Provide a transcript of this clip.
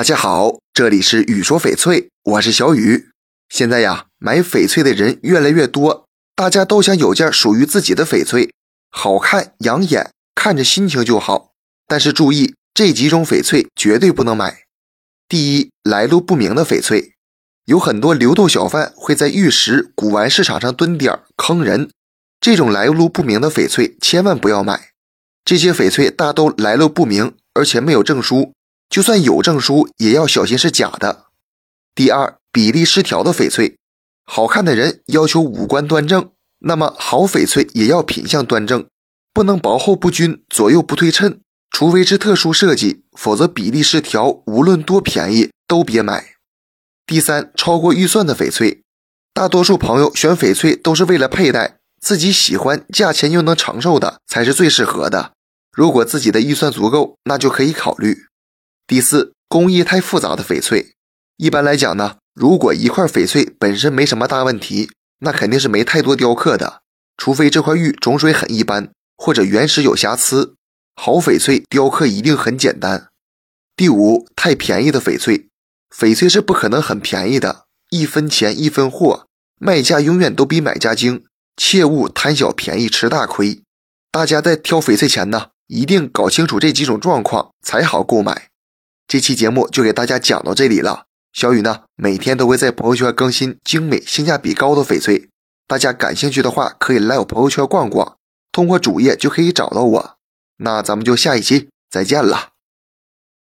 大家好，这里是雨说翡翠，我是小雨。现在呀，买翡翠的人越来越多，大家都想有件属于自己的翡翠，好看养眼，看着心情就好。但是注意，这几种翡翠绝对不能买。第一，来路不明的翡翠，有很多流动小贩会在玉石、古玩市场上蹲点坑人，这种来路不明的翡翠千万不要买。这些翡翠大都来路不明，而且没有证书。就算有证书，也要小心是假的。第二，比例失调的翡翠，好看的人要求五官端正，那么好翡翠也要品相端正，不能薄厚不均、左右不对称，除非是特殊设计，否则比例失调，无论多便宜都别买。第三，超过预算的翡翠，大多数朋友选翡翠都是为了佩戴，自己喜欢、价钱又能承受的才是最适合的。如果自己的预算足够，那就可以考虑。第四，工艺太复杂的翡翠，一般来讲呢，如果一块翡翠本身没什么大问题，那肯定是没太多雕刻的，除非这块玉种水很一般，或者原石有瑕疵。好翡翠雕刻一定很简单。第五，太便宜的翡翠，翡翠是不可能很便宜的，一分钱一分货，卖家永远都比买家精，切勿贪小便宜吃大亏。大家在挑翡翠前呢，一定搞清楚这几种状况才好购买。这期节目就给大家讲到这里了。小雨呢，每天都会在朋友圈更新精美、性价比高的翡翠，大家感兴趣的话，可以来我朋友圈逛逛，通过主页就可以找到我。那咱们就下一期再见了。